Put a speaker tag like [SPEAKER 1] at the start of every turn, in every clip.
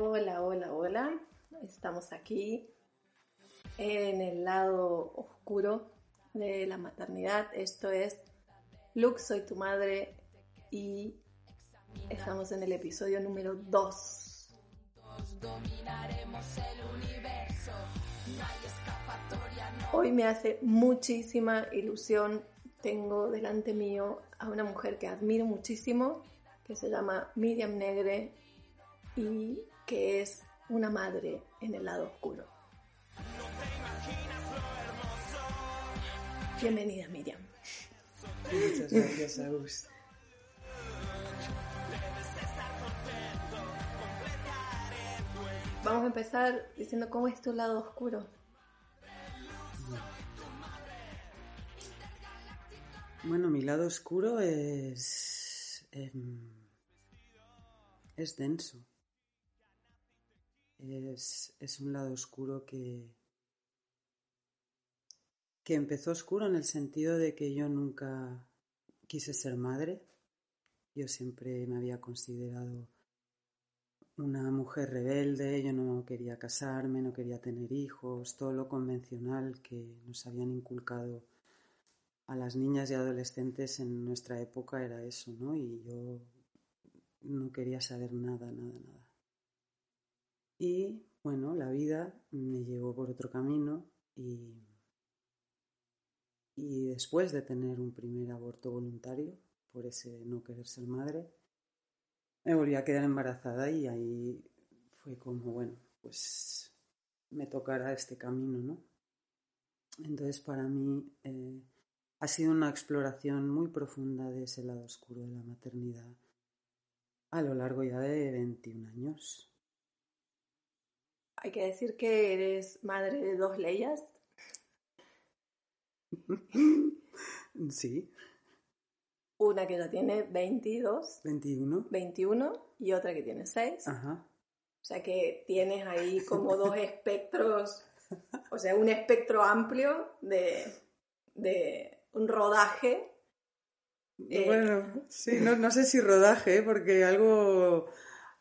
[SPEAKER 1] Hola, hola, hola. Estamos aquí en el lado oscuro de la maternidad. Esto es Luke, soy tu madre y estamos en el episodio número 2. Hoy me hace muchísima ilusión. Tengo delante mío a una mujer que admiro muchísimo, que se llama Miriam Negre y que es una madre en el lado oscuro. Bienvenida, Miriam.
[SPEAKER 2] Muchas gracias, Agus.
[SPEAKER 1] Vamos a empezar diciendo cómo es tu lado oscuro.
[SPEAKER 2] Bueno, mi lado oscuro es. em, es denso. Es, es un lado oscuro que. que empezó oscuro en el sentido de que yo nunca quise ser madre. Yo siempre me había considerado una mujer rebelde, yo no quería casarme, no quería tener hijos, todo lo convencional que nos habían inculcado a las niñas y adolescentes en nuestra época era eso, ¿no? Y yo no quería saber nada, nada, nada. Y bueno, la vida me llevó por otro camino y, y después de tener un primer aborto voluntario, por ese no querer ser madre, me volví a quedar embarazada y ahí fue como, bueno, pues me tocará este camino, ¿no? Entonces para mí eh, ha sido una exploración muy profunda de ese lado oscuro de la maternidad a lo largo ya de 21 años.
[SPEAKER 1] Hay que decir que eres madre de dos leyes.
[SPEAKER 2] Sí,
[SPEAKER 1] Una que ya tiene 22,
[SPEAKER 2] 21.
[SPEAKER 1] 21 y otra que tiene 6.
[SPEAKER 2] Ajá.
[SPEAKER 1] O sea que tienes ahí como dos espectros, o sea, un espectro amplio de, de un rodaje. Eh,
[SPEAKER 2] Bueno, sí, no, no sé si rodaje, porque algo,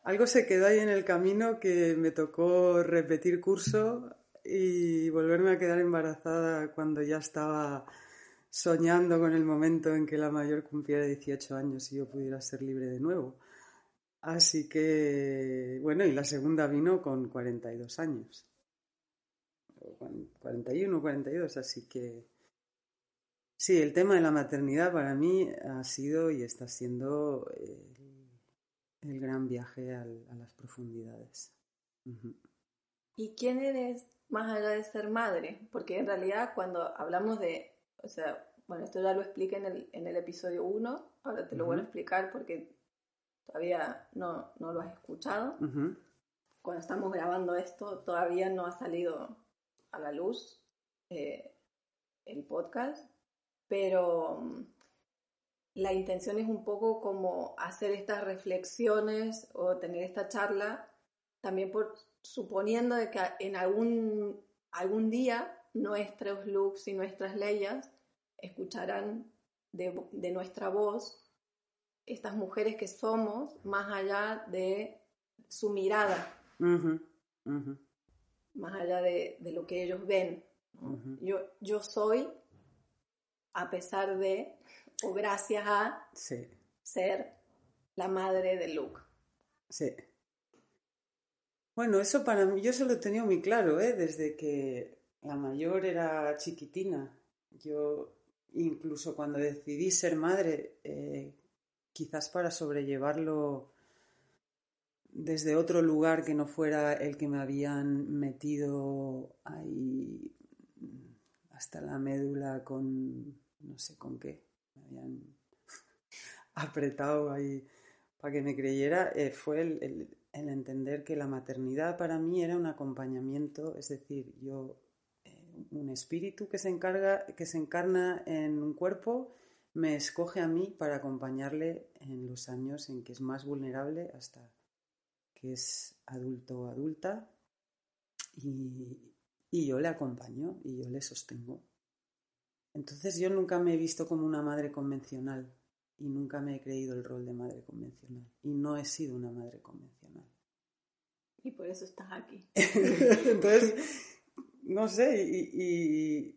[SPEAKER 2] algo se quedó ahí en el camino que me tocó repetir curso y volverme a quedar embarazada cuando ya estaba soñando con el momento en que la mayor cumpliera 18 años y yo pudiera ser libre de nuevo. Así que, bueno, y la segunda vino con 42 años. O cuan- 41, 42, así que... Sí, el tema de la maternidad para mí ha sido y está siendo el, el gran viaje al- a las profundidades.
[SPEAKER 1] ¿Y quién eres más allá de ser madre? Porque en realidad cuando hablamos de, o sea, bueno, esto ya lo expliqué en el, en el episodio 1, ahora te lo vuelvo a explicar porque todavía no, no lo has escuchado. Cuando estamos grabando esto todavía no ha salido a la luz eh, el podcast, pero la intención es un poco como hacer estas reflexiones o tener esta charla también por suponiendo de que en algún, algún día nuestros looks y nuestras leyes escucharán de, de nuestra voz estas mujeres que somos más allá de su mirada, más allá de, de lo que ellos ven. yo, yo soy, a pesar de, o gracias a
[SPEAKER 2] Sí,
[SPEAKER 1] ser la madre de Luke.
[SPEAKER 2] sí. Bueno, eso para mí, yo se lo he tenido muy claro, ¿eh? Desde que la mayor era chiquitina. Yo, incluso cuando decidí ser madre, eh, quizás para sobrellevarlo desde otro lugar que no fuera el que me habían metido ahí hasta la médula con no sé con qué. Me habían apretado ahí para que me creyera, eh, fue el, entender que la maternidad para mí era un acompañamiento, es decir, yo, eh, un espíritu que se encarga, que se encarna en un cuerpo, me escoge a mí para acompañarle en los años en que es más vulnerable hasta que es adulto o adulta y yo le acompaño y yo le sostengo. Entonces yo nunca me he visto como una madre convencional y nunca me he creído el rol de madre convencional y no he sido una madre convencional.
[SPEAKER 1] Y por eso estás aquí.
[SPEAKER 2] Entonces, no sé, y,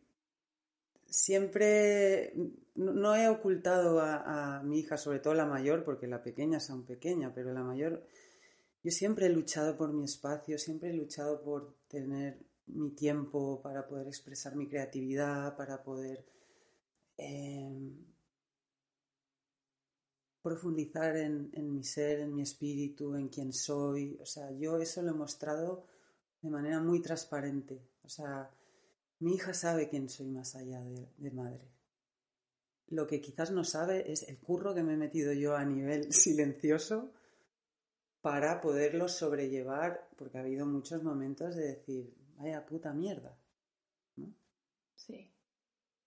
[SPEAKER 2] siempre no he ocultado a, a, mi hija, sobre todo la mayor, porque la pequeña es aún pequeña, pero la mayor, yo siempre he luchado por mi espacio, siempre he luchado por tener mi tiempo para poder expresar mi creatividad, para poder eh, profundizar en, mi ser, en mi espíritu, en quién soy. O sea, yo eso lo he mostrado de manera muy transparente. O sea, mi hija sabe quién soy más allá de, madre. Lo que quizás no sabe es el curro que me he metido yo a nivel silencioso para poderlo sobrellevar, porque ha habido muchos momentos de decir, vaya puta mierda.
[SPEAKER 1] Sí.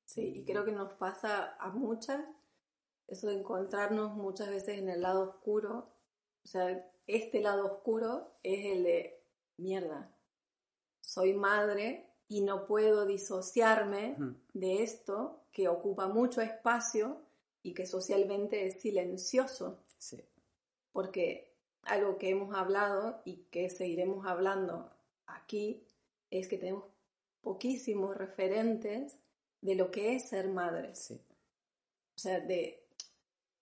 [SPEAKER 1] Sí, y creo que nos pasa a muchas eso de encontrarnos muchas veces en el lado oscuro. O sea, este lado oscuro es el de mierda. Soy madre y no puedo disociarme de esto que ocupa mucho espacio y que socialmente es silencioso. Sí. Porque algo que hemos hablado y que seguiremos hablando aquí es que tenemos poquísimos referentes de lo que es ser madre. Sí. O sea, de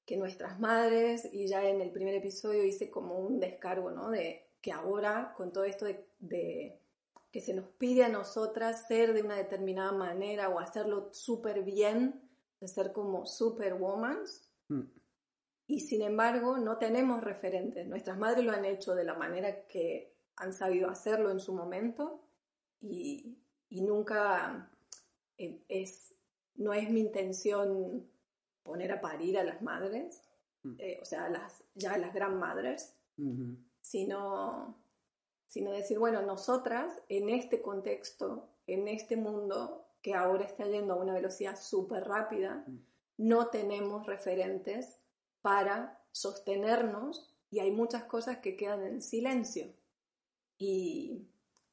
[SPEAKER 1] que nuestras madres, y ya en el primer episodio hice como un descargo, ¿no? De que ahora con todo esto de, que se nos pide a nosotras ser de una determinada manera o hacerlo súper bien, de ser como superwoman, mm. y sin embargo no tenemos referentes. Nuestras madres lo han hecho de la manera que han sabido hacerlo en su momento y, y nunca eh, es, no es mi intención poner a parir a las madres, mm. eh, o sea, las, ya las gran madres, sino, sino decir, bueno, nosotras en este contexto, en este mundo que ahora está yendo a una velocidad súper rápida, mm. no tenemos referentes para sostenernos y hay muchas cosas que quedan en silencio y,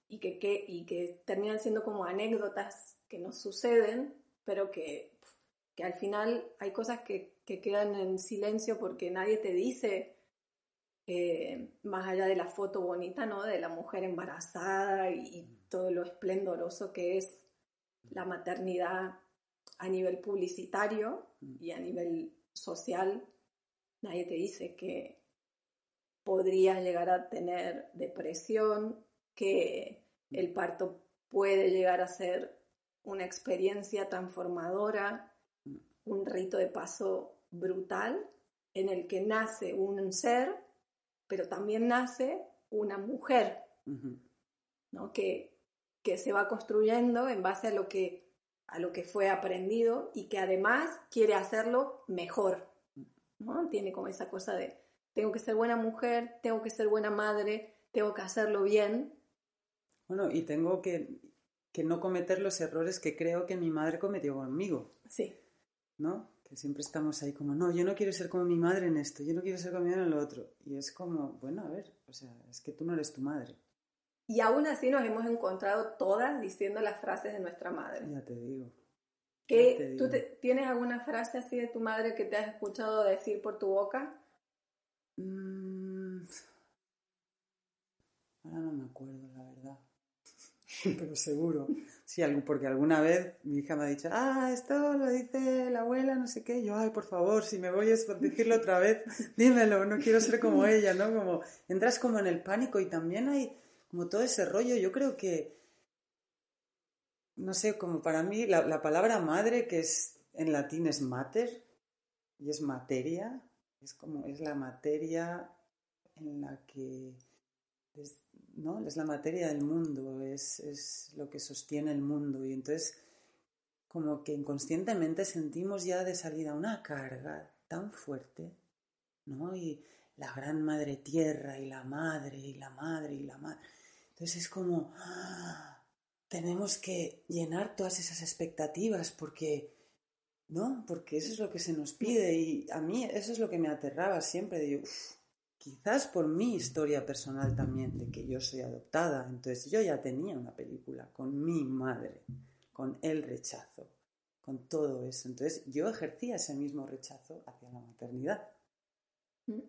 [SPEAKER 1] y, que, que, y que terminan siendo como anécdotas que nos suceden, pero que que al final hay cosas que, quedan en silencio porque nadie te dice, eh, más allá de la foto bonita, ¿no? De la mujer embarazada y, todo lo esplendoroso que es la maternidad a nivel publicitario y a nivel social, nadie te dice que podrías llegar a tener depresión, que el parto puede llegar a ser una experiencia transformadora, un rito de paso brutal en el que nace un ser, pero también nace una mujer, ¿no? que, que se va construyendo en base a lo, que, a lo que fue aprendido y que además quiere hacerlo mejor. ¿no? Tiene como esa cosa de, tengo que ser buena mujer, tengo que ser buena madre, tengo que hacerlo bien.
[SPEAKER 2] Bueno, y tengo que, que no cometer los errores que creo que mi madre cometió conmigo. Sí. ¿no? Que siempre estamos ahí como, no, yo no quiero ser como mi madre en esto, yo no quiero ser como mi madre en lo otro. Y es como, bueno, a ver, o sea, es que tú no eres tu madre.
[SPEAKER 1] Y aún así nos hemos encontrado todas diciendo las frases de nuestra madre.
[SPEAKER 2] Ya te digo.
[SPEAKER 1] ¿Qué, ¿Tú tienes alguna frase así de tu madre que te has escuchado decir por tu boca? Mm,
[SPEAKER 2] ahora no me acuerdo. Pero seguro. Sí, porque alguna vez mi hija me ha dicho, ah, esto lo dice la abuela, no sé qué. Yo, ay, por favor, si me voy a decirlo otra vez, dímelo, no quiero ser como ella, ¿no? Como entras como en el pánico y también hay como todo ese rollo. Yo creo que, no sé, como para mí la, palabra madre, que es en latín es mater y es materia, es como, es la materia en la que ¿no? Es la materia del mundo, es, lo que sostiene el mundo. Y entonces, como que inconscientemente sentimos ya de salida una carga tan fuerte, ¿no? Y la gran madre tierra, y la madre, y la madre, y la madre. Entonces es como, ¡ah! tenemos que llenar todas esas expectativas porque, ¿no? Porque eso es lo que se nos pide. Y a mí eso es lo que me aterraba siempre. De, quizás por mi historia personal también, de que yo soy adoptada, entonces yo ya tenía una película con mi madre, con el rechazo, con todo eso. Entonces yo ejercía ese mismo rechazo hacia la maternidad. Mm.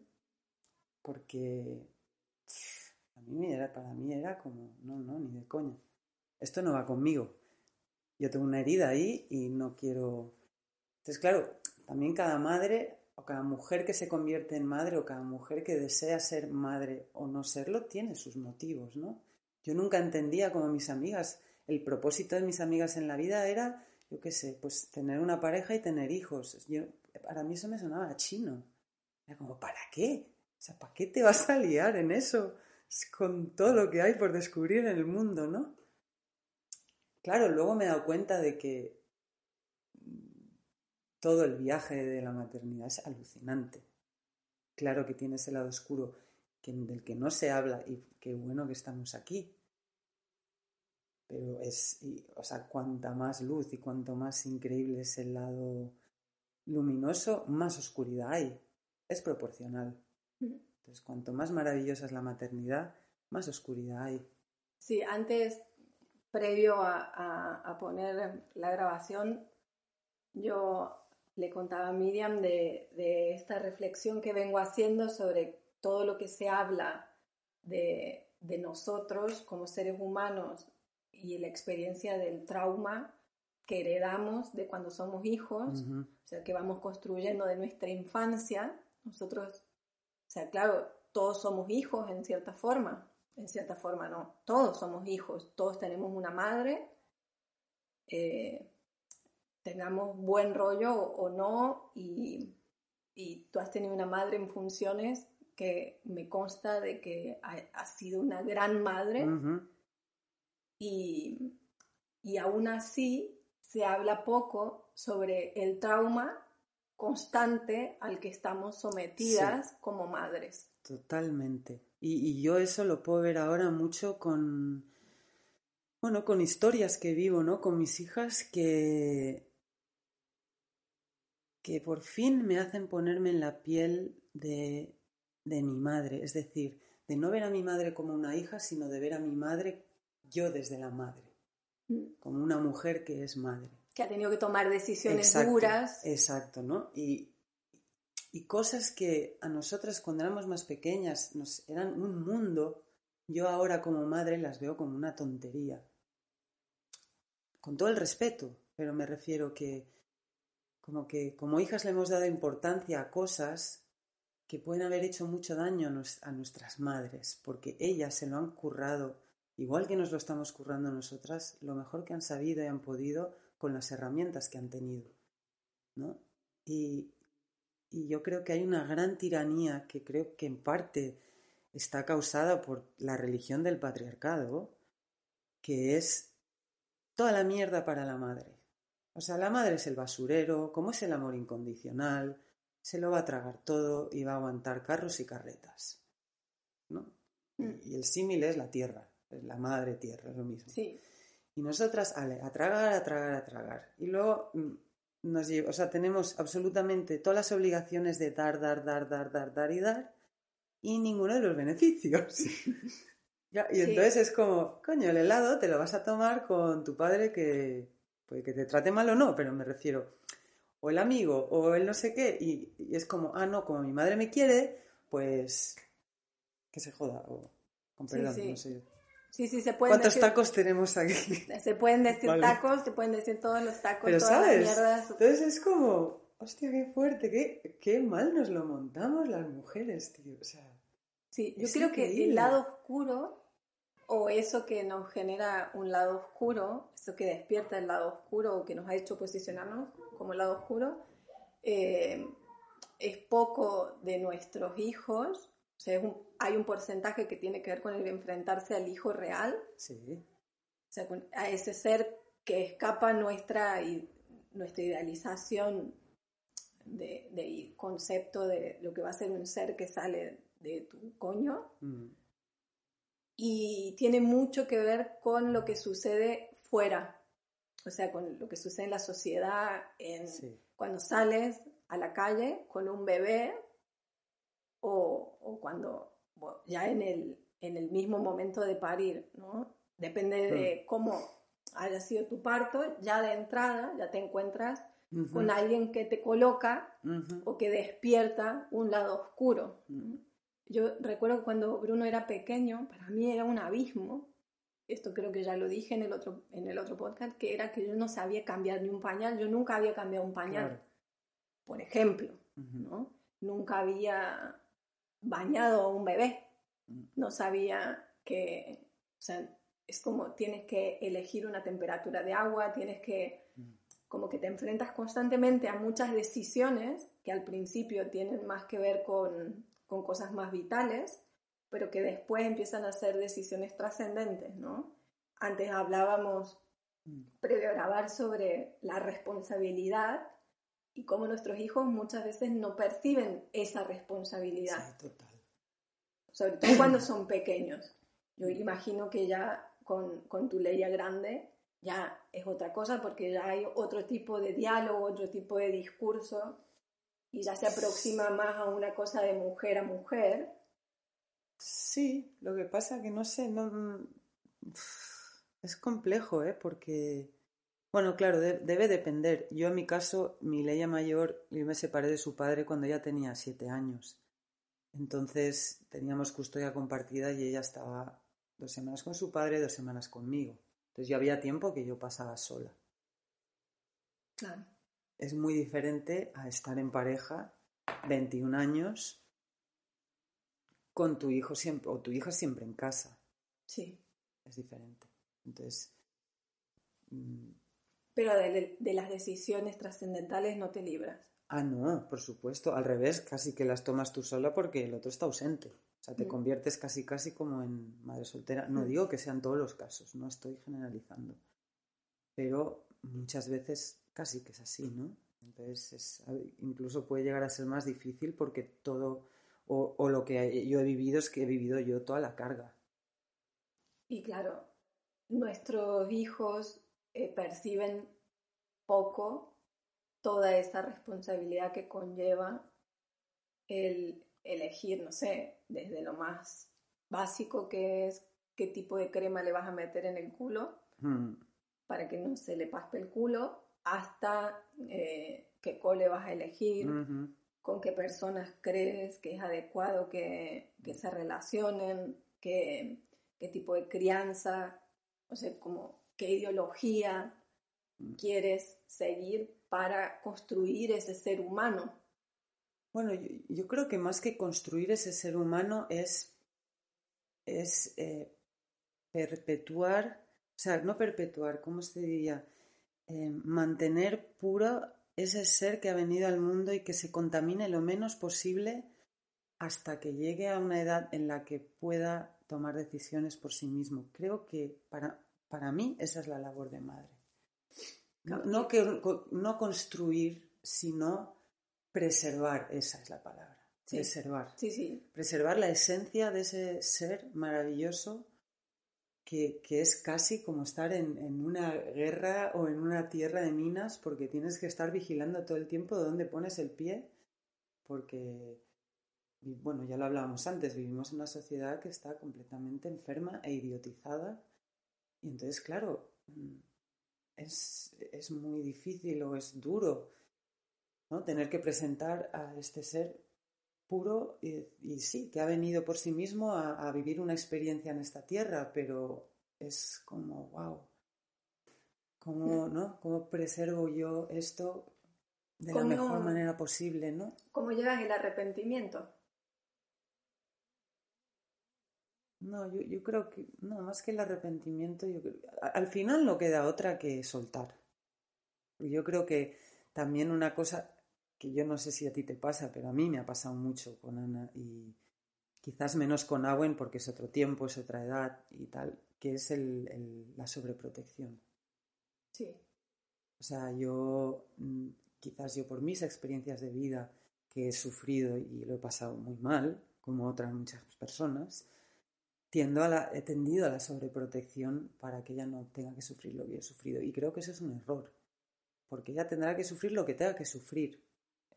[SPEAKER 2] Porque A mí era, para mí era como, no, no, ni de coña. Esto no va conmigo. Yo tengo una herida ahí y no quiero... Entonces, claro, también cada madre o cada mujer que se convierte en madre o cada mujer que desea ser madre o no serlo tiene sus motivos, ¿no? Yo nunca entendía como mis amigas, el propósito de mis amigas en la vida era, yo qué sé, pues tener una pareja y tener hijos. Yo, para mí eso me sonaba chino. Era como, ¿para qué? O sea, ¿para qué te vas a liar en eso? Con todo lo que hay por descubrir en el mundo, ¿no? Claro, luego me he dado cuenta de que todo el viaje de la maternidad es alucinante. Claro que tiene ese lado oscuro del que no se habla y qué bueno que estamos aquí. Pero es, o sea, cuanta más luz y cuanto más increíble es el lado luminoso, más oscuridad hay. Es proporcional. Entonces, cuanto más maravillosa es la maternidad, más oscuridad hay.
[SPEAKER 1] Sí, antes, previo a poner la grabación, yo le contaba a Miriam de, esta reflexión que vengo haciendo sobre todo lo que se habla de, nosotros como seres humanos y la experiencia del trauma que heredamos de cuando somos hijos, o sea, que vamos construyendo de nuestra infancia. Nosotros, o sea, claro, todos somos hijos en cierta forma, en cierta forma no, todos somos hijos, todos tenemos una madre. Eh, tengamos buen rollo o, no, y, tú has tenido una madre en funciones que me consta de que ha, sido una gran madre y, y aún así se habla poco sobre el trauma constante al que estamos sometidas como madres.
[SPEAKER 2] Totalmente. Y, y, yo eso lo puedo ver ahora mucho con, bueno, con historias que vivo, ¿no? Con mis hijas que que por fin me hacen ponerme en la piel de, de mi madre, es decir, de no ver a mi madre como una hija, sino de ver a mi madre yo desde la madre, mm. como una mujer que es madre.
[SPEAKER 1] Que ha tenido que tomar decisiones duras.
[SPEAKER 2] Exacto, ¿no? Y, y cosas que a nosotras cuando éramos más pequeñas nos eran un mundo, yo ahora como madre las veo como una tontería. Con todo el respeto, pero me refiero que como que como hijas le hemos dado importancia a cosas que pueden haber hecho mucho daño a nuestras madres, porque ellas se lo han currado, igual que nos lo estamos currando nosotras, lo mejor que han sabido y han podido con las herramientas que han tenido. ¿no? Y, y yo creo que hay una gran tiranía que creo que en parte está causada por la religión del patriarcado, que es toda la mierda para la madre. O sea, la madre es el basurero, como es el amor incondicional, se lo va a tragar todo y va a aguantar carros y carretas. ¿no? Mm. Y el símil es la tierra, es la madre tierra, es lo mismo.
[SPEAKER 1] Sí.
[SPEAKER 2] Y nosotras, a tragar, a tragar, a tragar. Y luego mm, nos o sea, tenemos absolutamente todas las obligaciones de dar, dar, dar, dar, dar, dar y dar, y ninguno de los beneficios. y entonces es como, coño, el helado te lo vas a tomar con tu padre que, puede que te trate mal o no, pero me refiero, o el amigo, o el no sé qué, y, es como, ah, no, como mi madre me quiere, pues que se joda, o con perdón,
[SPEAKER 1] sí,
[SPEAKER 2] no sé.
[SPEAKER 1] Sí, sí, se pueden
[SPEAKER 2] ¿Cuántos tacos tenemos aquí?
[SPEAKER 1] Se pueden decir tacos, se pueden decir todos los tacos, Pero todas ¿sabes? las mierdas.
[SPEAKER 2] Entonces es como, hostia, qué fuerte, qué, qué mal nos lo montamos las mujeres, tío. O sea,
[SPEAKER 1] sí, yo creo que el lado oscuro o eso que nos genera un lado oscuro, eso que despierta el lado oscuro o que nos ha hecho posicionarnos como el lado oscuro, eh, es poco de nuestros hijos. O sea, hay un porcentaje que tiene que ver con el enfrentarse al hijo real.
[SPEAKER 2] Sí.
[SPEAKER 1] O sea, a ese ser que escapa nuestra, nuestra idealización de, concepto de lo que va a ser un ser que sale de tu coño. Mm y tiene mucho que ver con lo que sucede fuera, o sea, con lo que sucede en la sociedad, en, cuando sales a la calle con un bebé o, cuando ya en el, en el mismo momento de parir, ¿no? Depende de cómo haya sido tu parto, ya de entrada ya te encuentras con alguien que te coloca o que despierta un lado oscuro. Yo recuerdo cuando Bruno era pequeño, para mí era un abismo. Esto creo que ya lo dije en el otro, en el otro podcast, que era que yo no sabía cambiar ni un pañal. Yo nunca había cambiado un pañal, por ejemplo, ¿no? Nunca había bañado a un bebé. No sabía que, o sea, es como tienes que elegir una temperatura de agua, tienes que, como que te enfrentas constantemente a muchas decisiones que al principio tienen más que ver con, con cosas más vitales, pero que después empiezan a ser decisiones trascendentes, ¿no? Antes hablábamos, mm. previo a grabar, sobre la responsabilidad y cómo nuestros hijos muchas veces no perciben esa responsabilidad. Sí, total. Sobre todo cuando son pequeños. Yo imagino que ya con, con tu ley grande ya es otra cosa porque ya hay otro tipo de diálogo, otro tipo de discurso y ya se aproxima más a una cosa de mujer a mujer.
[SPEAKER 2] Sí, lo que pasa que no sé, no es complejo, ¿eh? Porque, bueno, claro, debe depender. Yo en mi caso, mi ley mayor, yo me separé de su padre cuando ella tenía siete años. Entonces teníamos custodia compartida y ella estaba dos semanas con su padre, dos semanas conmigo. Entonces ya había tiempo que yo pasaba sola. Claro es muy diferente a estar en pareja 21 años con tu hijo siempre o tu hija siempre en casa. Sí. Es diferente. Entonces.
[SPEAKER 1] Mm, Pero de, las decisiones trascendentales no te libras.
[SPEAKER 2] Ah, no, por supuesto. Al revés, casi que las tomas tú sola porque el otro está ausente. O sea, te mm. conviertes casi casi como en madre soltera. No mm. digo que sean todos los casos, no estoy generalizando. Pero muchas veces casi que es así, ¿no? Entonces, incluso puede llegar a ser más difícil porque todo, o, lo que yo he vivido es que he vivido yo toda la carga.
[SPEAKER 1] Y claro, nuestros hijos eh, perciben poco toda esa responsabilidad que conlleva el elegir, no sé, desde lo más básico que es qué tipo de crema le vas a meter en el culo mm. para que no se le paspe el culo, hasta eh, qué cole vas a elegir, con qué personas crees que es adecuado que, se relacionen, qué, tipo de crianza, o sea, como qué ideología mm. quieres seguir para construir ese ser humano.
[SPEAKER 2] Bueno, yo, creo que más que construir ese ser humano es, es eh, perpetuar, o sea, no perpetuar, ¿cómo se diría? Eh, mantener puro ese ser que ha venido al mundo y que se contamine lo menos posible hasta que llegue a una edad en la que pueda tomar decisiones por sí mismo. Creo que para, para mí esa es la labor de madre. No, que, no construir, sino preservar, esa es la palabra. Preservar.
[SPEAKER 1] Sí, sí.
[SPEAKER 2] Preservar la esencia de ese ser maravilloso que, es casi como estar en, una guerra o en una tierra de minas porque tienes que estar vigilando todo el tiempo de dónde pones el pie porque, bueno, ya lo hablábamos antes, vivimos en una sociedad que está completamente enferma e idiotizada y entonces, claro, mm, es, es muy difícil o es duro ¿no? tener que presentar a este ser puro y, sí, que ha venido por sí mismo a, vivir una experiencia en esta tierra, pero es como, wow, ¿cómo, ¿no? ¿Cómo preservo yo esto de la mejor manera posible, ¿no?
[SPEAKER 1] ¿Cómo llegas el arrepentimiento?
[SPEAKER 2] No, yo, yo, creo que, no, más que el arrepentimiento, yo al final no queda otra que soltar. Yo creo que también una cosa, que yo no sé si a ti te pasa, pero a mí me ha pasado mucho con Ana y quizás menos con Awen porque es otro tiempo, es otra edad y tal, que es el, la sobreprotección. Sí. O sea, yo, mm, quizás yo por mis experiencias de vida que he sufrido y lo he pasado muy mal, como otras muchas personas, tiendo a la, he tendido a la sobreprotección para que ella no tenga que sufrir lo que he sufrido. Y creo que eso es un error, porque ella tendrá que sufrir lo que tenga que sufrir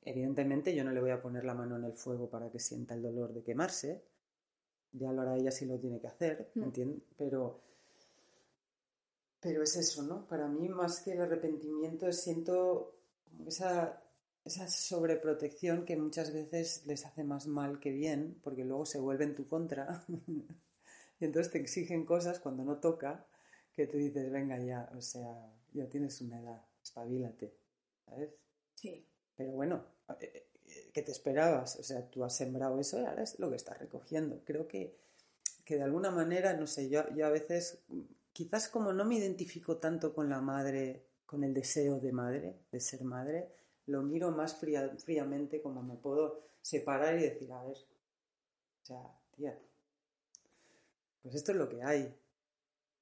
[SPEAKER 2] Evidentemente yo no le voy a poner la mano en el fuego para que sienta el dolor de quemarse. Ya lo hará ella si lo tiene que hacer, ¿me mm. entiendes? Pero, pero es eso, ¿no? Para mí más que el arrepentimiento siento esa esa sobreprotección que muchas veces les hace más mal que bien, porque luego se vuelve en tu contra y entonces te exigen cosas cuando no toca que tú dices, venga ya, o sea, ya tienes una edad, espabilate, ¿sabes?
[SPEAKER 1] Sí.
[SPEAKER 2] Pero bueno, eh, eh, ¿qué te esperabas? O sea, tú has sembrado eso y ahora es lo que estás recogiendo. Creo que, que de alguna manera, no sé, yo, yo a veces, quizás como no me identifico tanto con la madre, con el deseo de madre, de ser madre, lo miro más fríamente como me puedo separar y decir, a ver, o sea, tía, pues esto es lo que hay.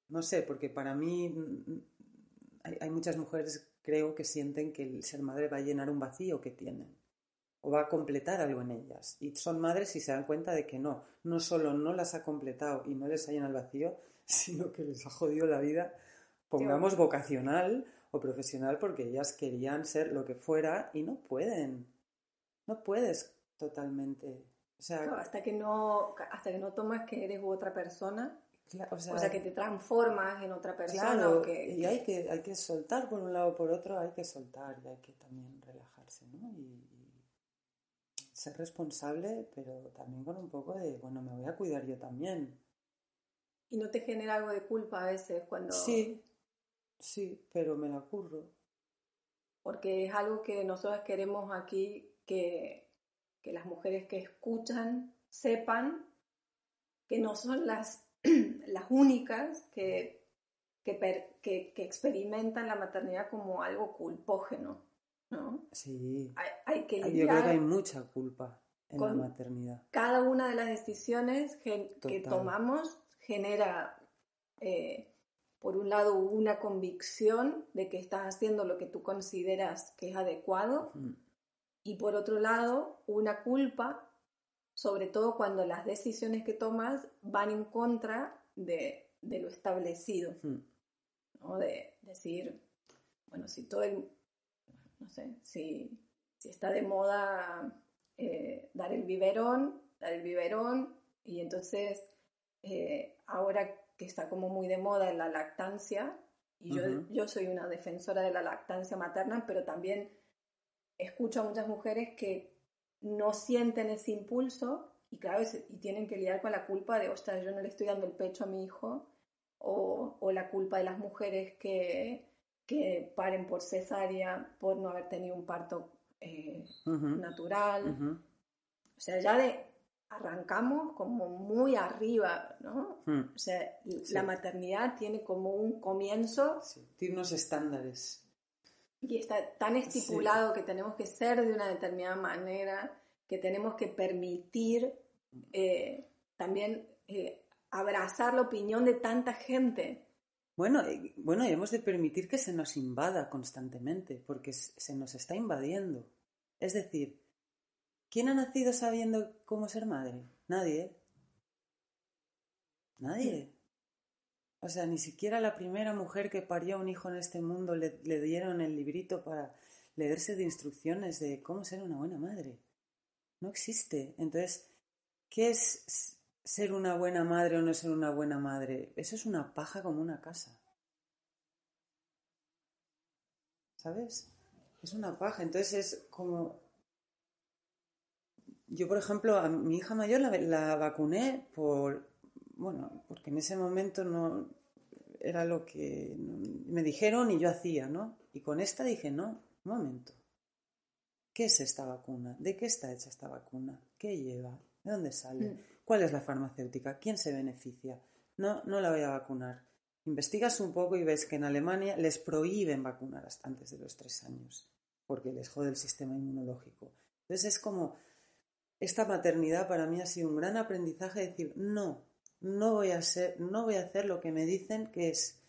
[SPEAKER 2] No sé, porque para mí mm, mm, hay, muchas mujeres, creo, que sienten que el ser madre va a llenar un vacío que tienen o va a completar algo en ellas. Y son madres y se dan cuenta de que no, no solo no las ha completado y no les ha llenado el vacío, sino que les ha jodido la vida, pongamos vocacional o profesional, porque ellas querían ser lo que fuera y no pueden. No puedes totalmente. O sea,
[SPEAKER 1] hasta que no, hasta que no tomas que eres otra persona, o, sea, que te transformas en otra persona.
[SPEAKER 2] Claro, y hay que, hay que soltar por un lado o por otro, hay que soltar y hay que también relajarse, ¿no? Y, ser responsable, pero también con un poco de, bueno, me voy a cuidar yo también.
[SPEAKER 1] ¿Y no te genera algo de culpa a veces cuando...?
[SPEAKER 2] Sí, sí, pero me la curro.
[SPEAKER 1] Porque es algo que nosotros queremos aquí que, que las mujeres que escuchan sepan que no son las las únicas que, que, experimentan la maternidad como algo culpógeno, ¿no?
[SPEAKER 2] Sí.
[SPEAKER 1] Hay, que
[SPEAKER 2] Yo creo que hay mucha culpa en la maternidad.
[SPEAKER 1] Cada una de las decisiones que, tomamos genera, eh, por un lado, una convicción de que estás haciendo lo que tú consideras que es adecuado, y por otro lado, una culpa sobre todo cuando las decisiones que tomas van en contra de, lo establecido. Hmm. ¿no? De decir, bueno, si todo el, no sé, si, está de moda eh, dar el biberón, dar el biberón, y entonces eh, ahora que está como muy de moda la lactancia, y yo, yo soy una defensora de la lactancia materna, pero también escucho a muchas mujeres que no sienten ese impulso y claro, y tienen que lidiar con la culpa de, ostras, yo no le estoy dando el pecho a mi hijo, o, o la culpa de las mujeres que, que, paren por cesárea por no haber tenido un parto eh, natural. O sea, ya de arrancamos como muy arriba, ¿no? Hmm. O sea, la maternidad tiene como un comienzo.
[SPEAKER 2] tiene unos estándares
[SPEAKER 1] y está tan estipulado que tenemos que ser de una determinada manera, que tenemos que permitir eh, también eh, abrazar la opinión de tanta gente.
[SPEAKER 2] Bueno, bueno, y hemos de permitir que se nos invada constantemente, porque se nos está invadiendo. Es decir, ¿quién ha nacido sabiendo cómo ser madre? Nadie. Nadie. O sea, ni siquiera la primera mujer que parió un hijo en este mundo le, dieron el librito para leerse de instrucciones de cómo ser una buena madre. No existe. Entonces, ¿qué es ser una buena madre o no ser una buena madre? Eso es una paja como una casa. ¿Sabes? Es una paja. Entonces es como... Yo, por ejemplo, a mi hija mayor la vacuné por, bueno, porque en ese momento no era lo que me dijeron y yo hacía, ¿no? Y con esta dije, no, un momento. ¿Qué es esta vacuna? ¿De qué está hecha esta vacuna? ¿Qué lleva? ¿De dónde sale? Mm. ¿Cuál es la farmacéutica? ¿Quién se beneficia? No, no la voy a vacunar. Investigas un poco y ves que en Alemania les prohíben vacunar hasta antes de los tres años, porque les jode el sistema inmunológico. Entonces es como, esta maternidad para mí ha sido un gran aprendizaje de decir, no, no voy a hacer, no voy a hacer lo que me dicen que es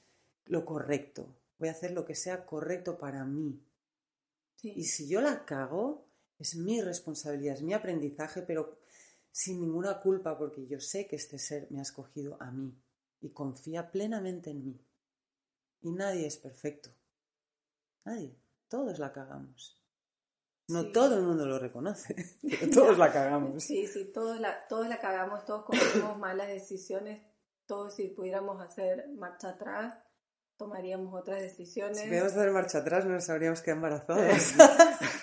[SPEAKER 2] lo correcto. Voy a hacer lo que sea correcto para mí. Y si yo la cago, es mi responsabilidad, es mi aprendizaje, pero sin ninguna culpa, porque yo sé que este ser me ha escogido a mí y confía plenamente en mí. Y nadie es perfecto. Nadie. Todos la cagamos. No todo el mundo lo reconoce, pero todos la cagamos.
[SPEAKER 1] Sí, sí, todos la, todos la cagamos, todos cometemos malas decisiones, todos si pudiéramos hacer marcha atrás, tomaríamos otras decisiones. Si
[SPEAKER 2] pudiéramos hacer marcha atrás, no sabríamos que embarazadas.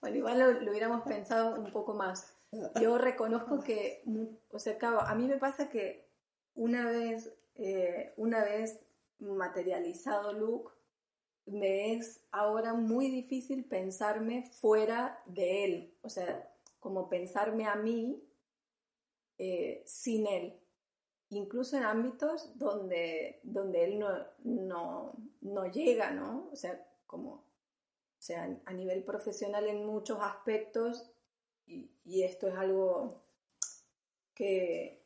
[SPEAKER 1] Bueno, igual lo, hubiéramos pensado un poco más. Yo reconozco que, o sea, claro, a mí me pasa que una vez, eh, una vez materializado Luke, me es ahora muy difícil pensarme fuera de él, o sea, como pensarme a mí eh, sin él, incluso en ámbitos donde, donde él no, no, no llega, ¿no? O sea, como, o sea, a nivel profesional en muchos aspectos, y, y esto es algo que,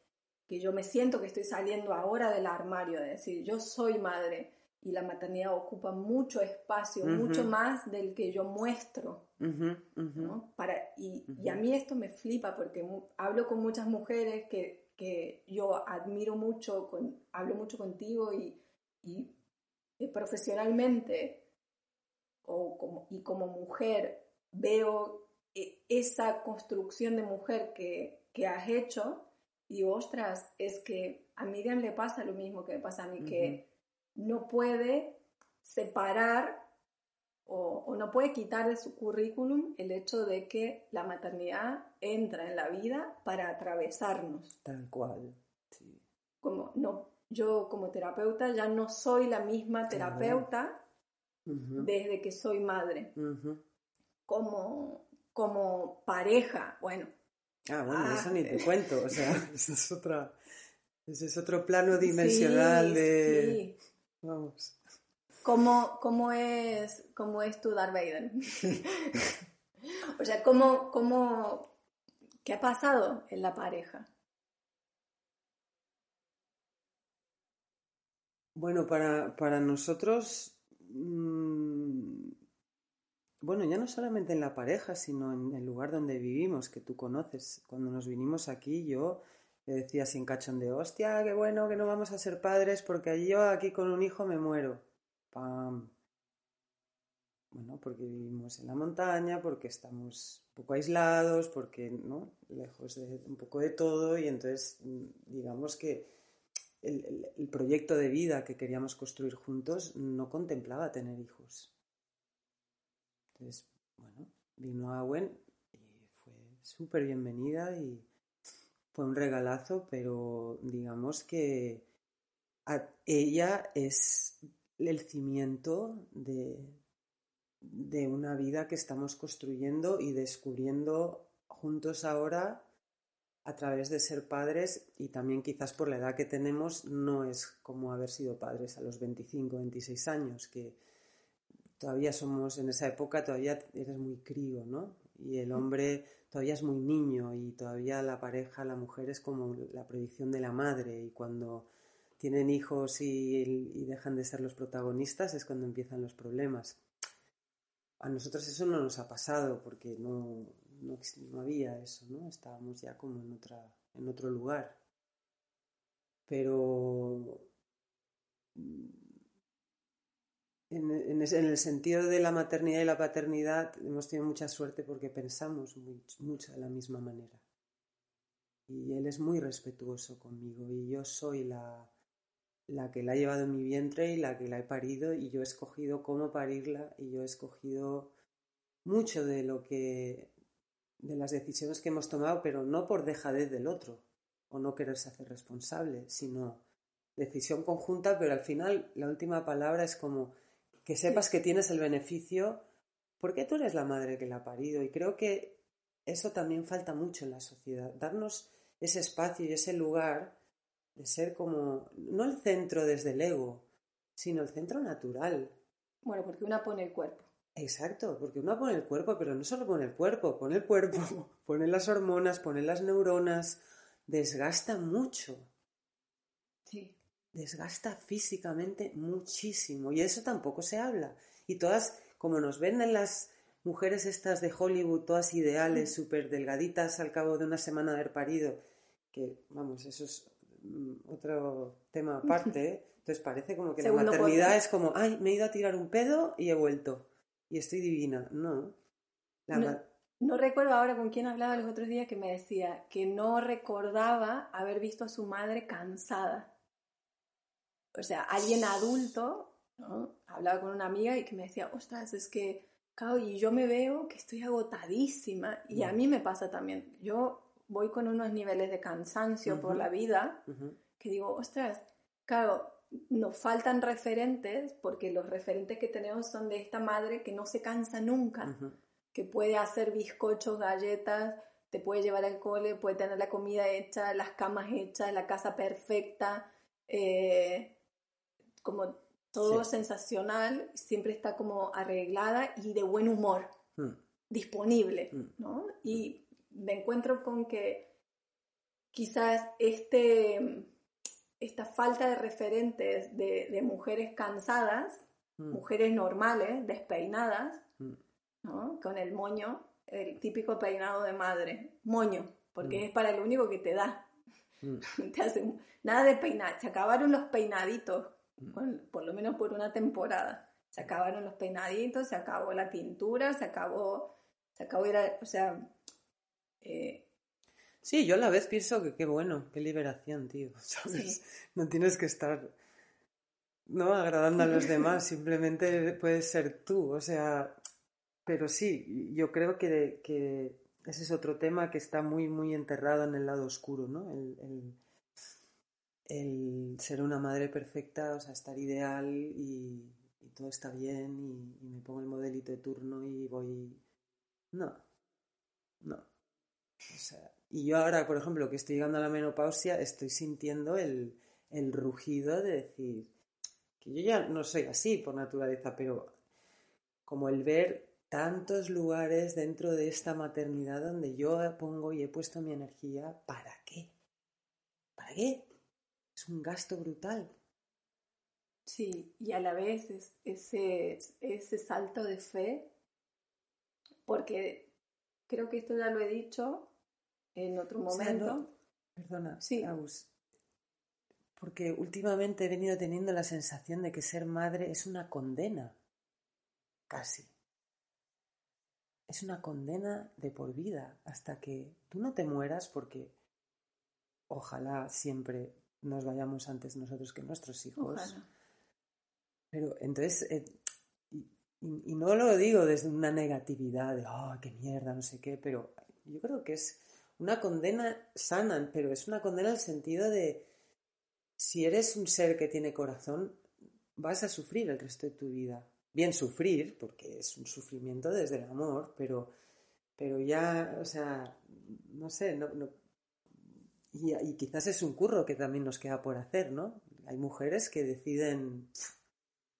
[SPEAKER 1] que yo me siento que estoy saliendo ahora del armario, de decir, yo soy madre, y la maternidad ocupa mucho espacio, mucho más del que yo muestro. ¿no? Para, y, y, a mí esto me flipa porque hablo con muchas mujeres que, que yo admiro mucho, con, hablo mucho contigo y, y, profesionalmente o como, y como mujer veo e, esa construcción de mujer que, que has hecho y digo, ostras, es que a Miriam le pasa lo mismo que me pasa a mí, que no puede separar o, no puede quitar de su currículum el hecho de que la maternidad entra en la vida para atravesarnos.
[SPEAKER 2] Tal cual. Sí.
[SPEAKER 1] Como no, yo como terapeuta ya no soy la misma terapeuta desde que soy madre. como, como pareja, bueno.
[SPEAKER 2] Ah, bueno, eso ni te ah, cuento, o sea, eso es otra, ese es otro plano dimensional de... Sí Vamos.
[SPEAKER 1] ¿Cómo, cómo, es, cómo es tu Darth Vader? o sea, ¿cómo, cómo, ¿qué ha pasado en la pareja?
[SPEAKER 2] Bueno, para, para nosotros, mm, bueno, ya no solamente en la pareja, sino en el lugar donde vivimos, que tú conoces. Cuando nos vinimos aquí, yo le decía sin de hostia, qué bueno que no vamos a ser padres porque yo aquí con un hijo me muero. Pam. Bueno, porque vivimos en la montaña, porque estamos un poco aislados, porque, ¿no? Lejos de un poco de todo y entonces, digamos que el, el proyecto de vida que queríamos construir juntos no contemplaba tener hijos. Entonces, bueno, vino Awen y fue súper bienvenida y fue un regalazo, pero digamos que ella es el cimiento de, de una vida que estamos construyendo y descubriendo juntos ahora a través de ser padres y también quizás por la edad que tenemos no es como haber sido padres a los 25, 26 años, que todavía somos en esa época, todavía eres muy crío, ¿no? Y el hombre todavía es muy niño y todavía la pareja, la mujer es como la predicción de la madre y cuando tienen hijos y, dejan de ser los protagonistas es cuando empiezan los problemas. A nosotros eso no nos ha pasado porque no, no, había eso, ¿no? Estábamos ya como en, otra, en otro lugar. Pero en, el sentido de la maternidad y la paternidad hemos tenido mucha suerte porque pensamos mucho de la misma manera. Y él es muy respetuoso conmigo y yo soy la, la que la ha llevado en mi vientre y la que la he parido y yo he escogido cómo parirla y yo he escogido mucho de lo que de las decisiones que hemos tomado, pero no por dejadez del otro o no quererse hacer responsable, sino decisión conjunta, pero al final la última palabra es como que sepas que tienes el beneficio porque tú eres la madre que la ha parido y creo que eso también falta mucho en la sociedad, darnos ese espacio y ese lugar de ser como, no el centro desde el ego, sino el centro natural.
[SPEAKER 1] Bueno, porque una pone el cuerpo.
[SPEAKER 2] Exacto, porque una pone el cuerpo, pero no solo pone el cuerpo, pone el cuerpo, pone las hormonas, pone las neuronas, desgasta mucho.
[SPEAKER 1] Sí
[SPEAKER 2] desgasta físicamente muchísimo y eso tampoco se habla. Y todas, como nos venden las mujeres estas de Hollywood, todas ideales, súper delgaditas al cabo de una semana de haber parido, que vamos, eso es mm, otro tema aparte, ¿eh? entonces parece como que la maternidad es como, ay, me he ido a tirar un pedo y he vuelto y estoy divina. No.
[SPEAKER 1] no, no recuerdo ahora con quién hablaba los otros días que me decía que no recordaba haber visto a su madre cansada o sea, alguien adulto, ¿no? Hablaba con una amiga y que me decía, ostras, es que Claro, y yo me veo que estoy agotadísima y a mí me pasa también. Yo voy con unos niveles de cansancio por la vida que digo, ostras, claro, nos faltan referentes porque los referentes que tenemos son de esta madre que no se cansa nunca, que puede hacer bizcochos, galletas, te puede llevar al cole, puede tener la comida hecha, las camas hechas, la casa perfecta, eh, como todo sensacional, siempre está como arreglada y de buen humor, hmm. disponible, hmm. ¿no? Y me encuentro con que quizás este esta falta de referentes de, mujeres cansadas, mm. mujeres normales, despeinadas, mm. ¿no? con el moño, el típico peinado de madre, moño, porque mm. es para el único que te da. te hace, nada de peinar, se acabaron los peinaditos, por lo menos por una temporada. Se acabaron los peinaditos, se acabó la pintura, se acabó, se acabó ir a, o sea, eh,
[SPEAKER 2] Sí, yo a la vez pienso que qué bueno, qué liberación, tío, ¿sabes? No tienes que estar, ¿no? Agradando a los demás, simplemente puedes ser tú, o sea, pero sí, yo creo que, que ese es otro tema que está muy, muy enterrado en el lado oscuro, ¿no? El, el, ser una madre perfecta, o sea, estar ideal y, todo está bien y, y me pongo el modelito de turno y voy... No, no. O sea, y yo ahora, por ejemplo, que estoy llegando a la menopausia, estoy sintiendo el, rugido de decir que yo ya no soy así por naturaleza, pero como el ver tantos lugares dentro de esta maternidad donde yo pongo y he puesto mi energía, ¿para qué? ¿Para qué? Es un gasto brutal.
[SPEAKER 1] Sí, y a la vez es ese, ese salto de fe, porque creo que esto ya lo he dicho, en otro momento.
[SPEAKER 2] perdona, sí. porque últimamente he venido teniendo la sensación de que ser madre es una condena, casi. Es una condena de por vida, hasta que tú no te mueras porque ojalá siempre nos vayamos antes nosotros que nuestros hijos. Pero entonces, eh, y, y, no lo digo desde una negatividad de, oh, qué mierda, no sé qué, pero yo creo que es una condena sana, pero es una condena en el sentido de si eres un ser que tiene corazón, vas a sufrir el resto de tu vida. Bien sufrir, porque es un sufrimiento desde el amor, pero, pero ya, o sea, no sé, no, y, y, quizás es un curro que también nos queda por hacer, ¿no? Hay mujeres que deciden,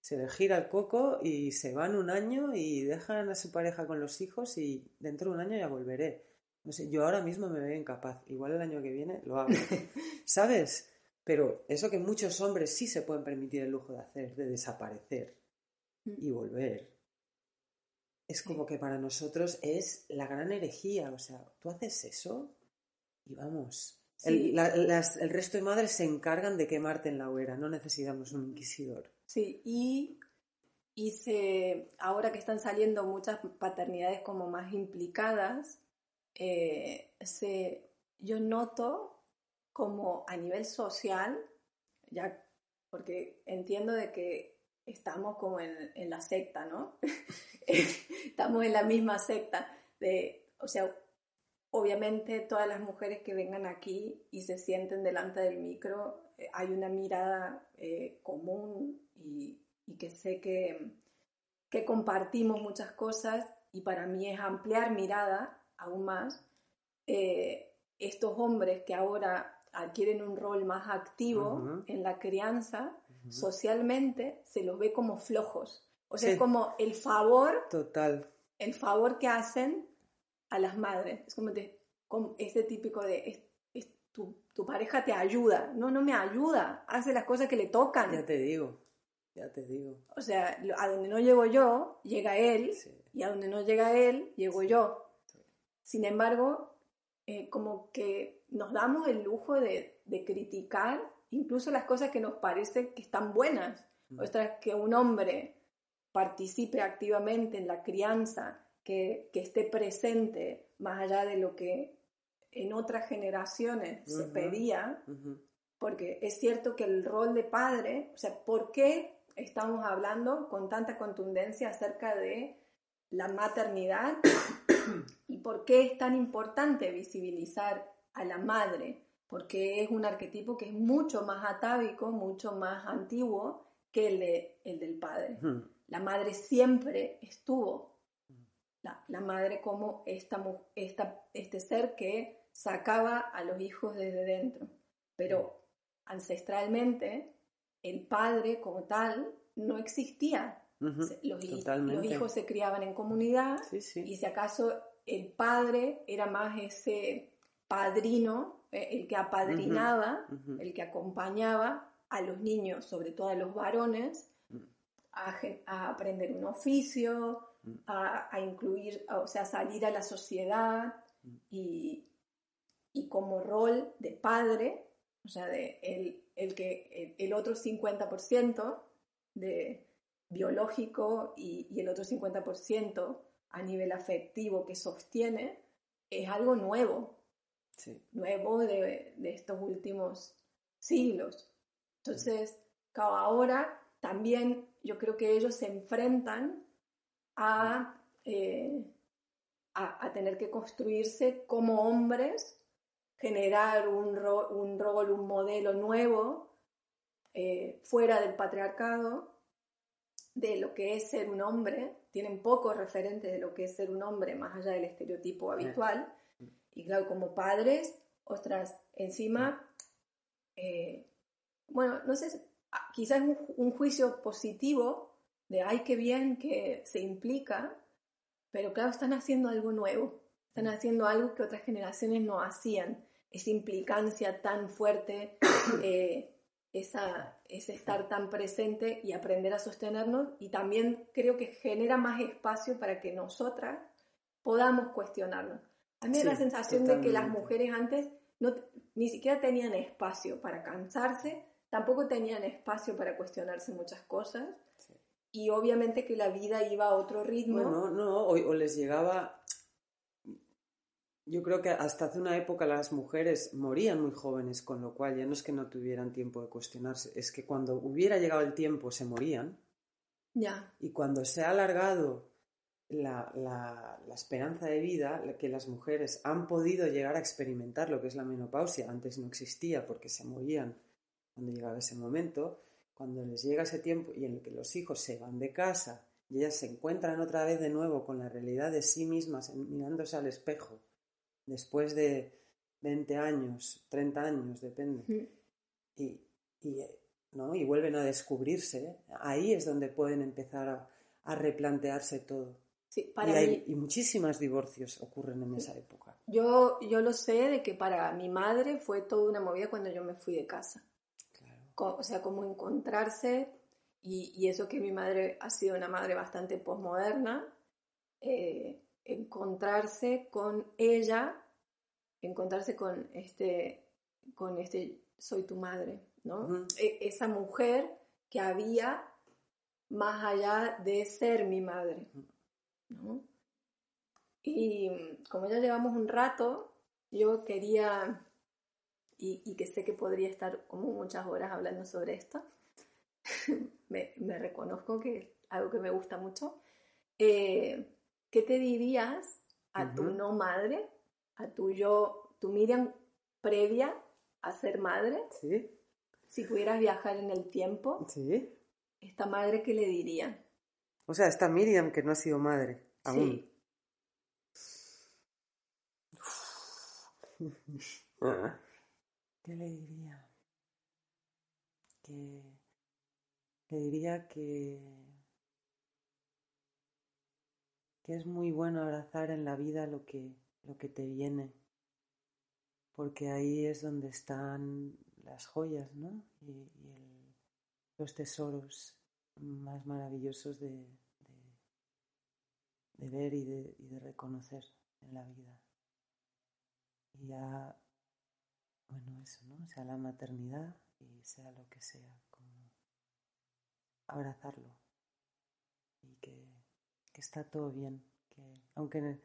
[SPEAKER 2] se le gira el coco y se van un año y dejan a su pareja con los hijos y dentro de un año ya volveré. No sé, yo ahora mismo me veo incapaz. Igual el año que viene lo hago. ¿Sabes? Pero eso que muchos hombres sí se pueden permitir el lujo de hacer, de desaparecer mm. y volver, es como que para nosotros es la gran herejía. O sea, tú haces eso y vamos. El, el, resto de madres se encargan de quemarte en la hoguera, no necesitamos un inquisidor.
[SPEAKER 1] Sí, y, se, ahora que están saliendo muchas paternidades como más implicadas, eh, yo noto como a nivel social, ya porque entiendo de que estamos como en, la secta, ¿no? estamos en la misma secta. De, o sea, obviamente todas las mujeres que vengan aquí y se sienten delante del micro, eh, hay una mirada eh, común y, y, que sé que, que compartimos muchas cosas y para mí es ampliar mirada aún más, eh, estos hombres que ahora adquieren un rol más activo en la crianza, socialmente se los ve como flojos. O sea, es como el favor.
[SPEAKER 2] Total.
[SPEAKER 1] El favor que hacen a las madres. Es como, de, ese típico de. tu, tu, pareja te ayuda. No, no me ayuda. Hace las cosas que le tocan.
[SPEAKER 2] Ya te digo. Ya te digo.
[SPEAKER 1] O sea, a donde no llego yo, llega él. Y a donde no llega él, llego yo. Sin embargo, eh, como que nos damos el lujo de, criticar incluso las cosas que nos parecen que están buenas. Mm. O sea, que un hombre participe activamente en la crianza, que, esté presente más allá de lo que en otras generaciones se pedía, porque es cierto que el rol de padre, o sea, ¿por qué estamos hablando con tanta contundencia acerca de la maternidad y por qué es tan importante visibilizar a la madre, porque es un arquetipo que es mucho más atávico, mucho más antiguo que el, de, el del padre. La madre siempre estuvo, la, la madre como esta, esta, este ser que sacaba a los hijos desde dentro, pero ancestralmente el padre como tal no existía. los, hijos se criaban en comunidad y si acaso el padre era más ese padrino, eh, el que apadrinaba, el que acompañaba a los niños, sobre todo a los varones, mm. a, aprender un oficio, a, incluir, o sea, salir a la sociedad y, y como rol de padre, o sea, de el, el que el, otro 50% de biológico y, y el otro 50% a nivel afectivo que sostiene, es algo nuevo, nuevo de, de, estos últimos siglos. Entonces, ahora también yo creo que ellos se enfrentan a, eh, a, a, tener que construirse como hombres generar un, un rol, un modelo nuevo eh, fuera del patriarcado de lo que es ser un hombre, tienen pocos referentes de lo que es ser un hombre más allá del estereotipo habitual, y claro, como padres, ostras, encima, eh, bueno, no sé, quizás un, un juicio positivo de, ay, qué bien que se implica, pero claro, están haciendo algo nuevo, están haciendo algo que otras generaciones no hacían esa implicancia tan fuerte, eh, esa, ese estar tan presente y aprender a sostenernos y también creo que genera más espacio para que nosotras podamos cuestionarnos. A mí me da la sensación de que las mujeres antes no, ni siquiera tenían espacio para cansarse, tampoco tenían espacio para cuestionarse muchas cosas. Y obviamente que la vida iba a otro ritmo.
[SPEAKER 2] Bueno, no, o les llegaba yo creo que hasta hace una época las mujeres morían muy jóvenes, con lo cual ya no es que no tuvieran tiempo de cuestionarse, es que cuando hubiera llegado el tiempo se morían.
[SPEAKER 1] Ya.
[SPEAKER 2] Y cuando se ha alargado la, la, la, esperanza de vida, que las mujeres han podido llegar a experimentar lo que es la menopausia, antes no existía porque se morían cuando llegaba ese momento, cuando les llega ese tiempo y en el que los hijos se van de casa y ellas se encuentran otra vez de nuevo con la realidad de sí mismas mirándose al espejo después de 20 años, 30 años, depende, y, y, ¿no? y vuelven a descubrirse, ahí es donde pueden empezar a, a replantearse todo.
[SPEAKER 1] Sí, para
[SPEAKER 2] y, hay, y muchísimos divorcios ocurren en esa época.
[SPEAKER 1] Yo, yo lo sé de que para mi madre fue toda una movida cuando yo me fui de casa. O sea, como encontrarse, y, y, eso que mi madre ha sido una madre bastante posmoderna, eh, encontrarse con ella, encontrarse con este, con este soy tu madre, ¿no? E, esa mujer que había más allá de ser mi madre, ¿no? Y como ya llevamos un rato, yo quería, y, que sé que podría estar como muchas horas hablando sobre esto, me, reconozco que es algo que me gusta mucho, eh, ¿qué te dirías a tu no madre, a tu yo, tu Miriam previa a ser madre?
[SPEAKER 2] Sí.
[SPEAKER 1] Si pudieras viajar en el tiempo.
[SPEAKER 2] Sí.
[SPEAKER 1] ¿Esta madre qué le diría?
[SPEAKER 2] O sea, esta Miriam que no ha sido madre aún. Sí. ¿Qué le diría? Que le diría que que es muy bueno abrazar en la vida lo que, lo que te viene, porque ahí es donde están las joyas, ¿no? Y, los tesoros más maravillosos de, de, ver y de, y de reconocer en la vida. Y ya, bueno, eso, ¿no? Sea la maternidad y sea lo que sea, como abrazarlo y que que está todo bien, que aunque,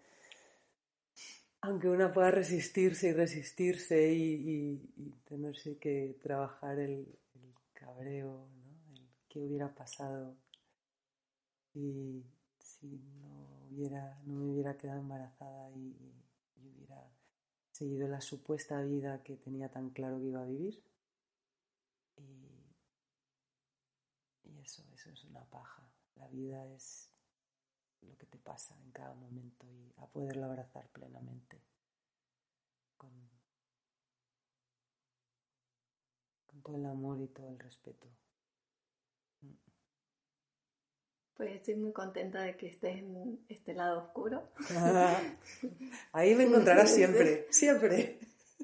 [SPEAKER 2] aunque una pueda resistirse y resistirse y, y, tenerse que trabajar el, cabreo, ¿no? el qué hubiera pasado si, si no hubiera, no me hubiera quedado embarazada y, y seguido la supuesta vida que tenía tan claro que iba a vivir. Y, y eso, eso es una paja. La vida es lo que te pasa en cada momento y a poderlo abrazar plenamente con, con todo el amor y todo el respeto.
[SPEAKER 1] Pues estoy muy contenta de que estés en este lado oscuro.
[SPEAKER 2] Ahí me encontrarás siempre, siempre.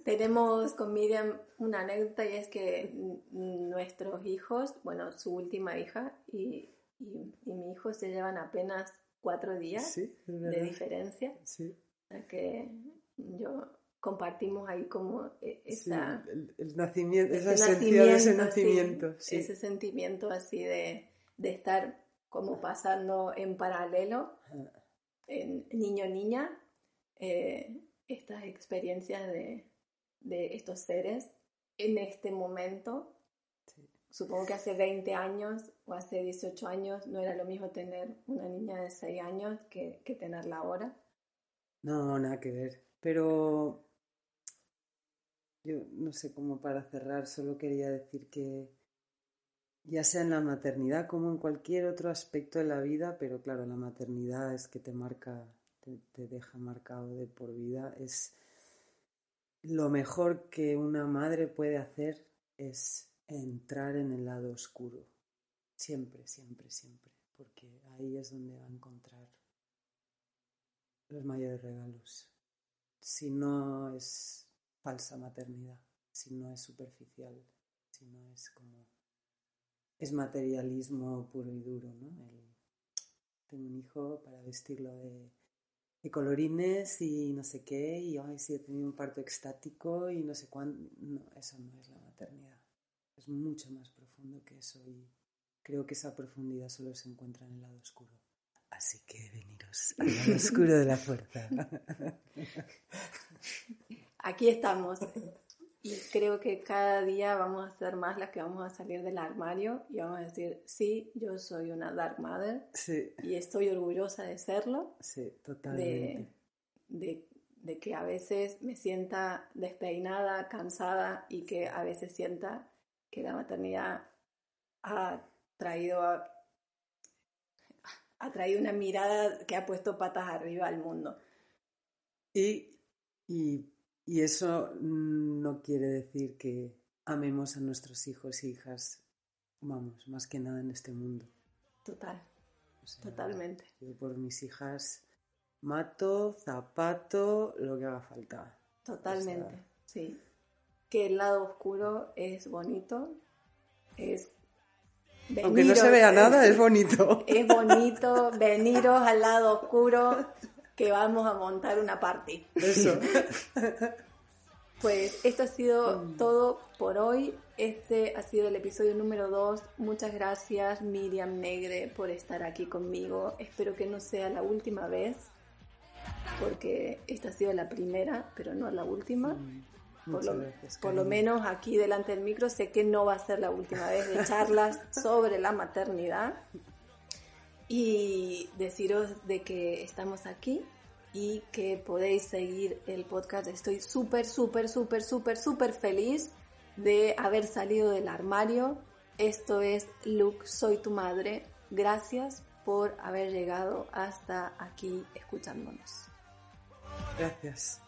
[SPEAKER 1] Tenemos con Miriam una anécdota y es que nuestros hijos, bueno, su última hija y, y, mi hijo se llevan apenas cuatro días de diferencia.
[SPEAKER 2] Sí.
[SPEAKER 1] Que yo compartimos ahí como e, esa,
[SPEAKER 2] el, nacimiento, esa esencia de ese nacimiento.
[SPEAKER 1] Ese sentimiento así de, de estar como pasando en paralelo, en niño-niña, eh, estas experiencias de, de, estos seres en este momento. Supongo que hace 20 años o hace 18 años no era lo mismo tener una niña de 6 años que, que tenerla ahora.
[SPEAKER 2] No, nada que ver. Pero yo no sé cómo para cerrar, solo quería decir que ya sea en la maternidad como en cualquier otro aspecto de la vida, pero claro, la maternidad es que te marca, te, deja marcado de por vida, es lo mejor que una madre puede hacer es entrar en el lado oscuro, siempre, siempre, siempre, porque ahí es donde va a encontrar los mayores regalos. Si no es falsa maternidad, si no es superficial, si no es como es materialismo puro y duro, ¿no? tengo un hijo para vestirlo de, colorines y no sé qué, y ay, sí, he tenido un parto extático y no sé cuándo. No, eso no es la maternidad. Es mucho más profundo que eso y creo que esa profundidad solo se encuentra en el lado oscuro. Así que veniros al lado oscuro de la fuerza.
[SPEAKER 1] Aquí estamos. Y creo que cada día vamos a ser más las que vamos a salir del armario y vamos a decir, sí, yo soy una Dark Mother
[SPEAKER 2] sí.
[SPEAKER 1] y estoy orgullosa de serlo.
[SPEAKER 2] Sí, totalmente.
[SPEAKER 1] De, de, que a veces me sienta despeinada, cansada y que a veces sienta que la maternidad ha traído, ha traído una mirada que ha puesto patas arriba al mundo.
[SPEAKER 2] Y, y y eso no quiere decir que amemos a nuestros hijos e hijas, vamos, más que nada en este mundo.
[SPEAKER 1] Total, totalmente.
[SPEAKER 2] Yo por mis hijas mato, zapato, lo que haga falta.
[SPEAKER 1] Totalmente, sí. Que el lado oscuro es bonito, es
[SPEAKER 2] Aunque no se vea nada, es bonito.
[SPEAKER 1] Es bonito veniros al lado oscuro que vamos a montar una party.
[SPEAKER 2] Eso.
[SPEAKER 1] Pues esto ha sido mm. todo por hoy. Este ha sido el episodio número 2. Muchas gracias Miriam Negre por estar aquí conmigo. Espero que no sea la última vez, porque esta ha sido la primera, pero no la última. Mm, por, lo, por lo, menos aquí delante del micro sé que no va a ser la última vez de charlas sobre la maternidad y deciros de que estamos aquí y que podéis seguir el podcast. Estoy súper, súper, súper, súper, súper feliz de haber salido del armario. Esto es Luke, soy tu madre. Gracias por haber llegado hasta aquí escuchándonos.
[SPEAKER 2] Gracias.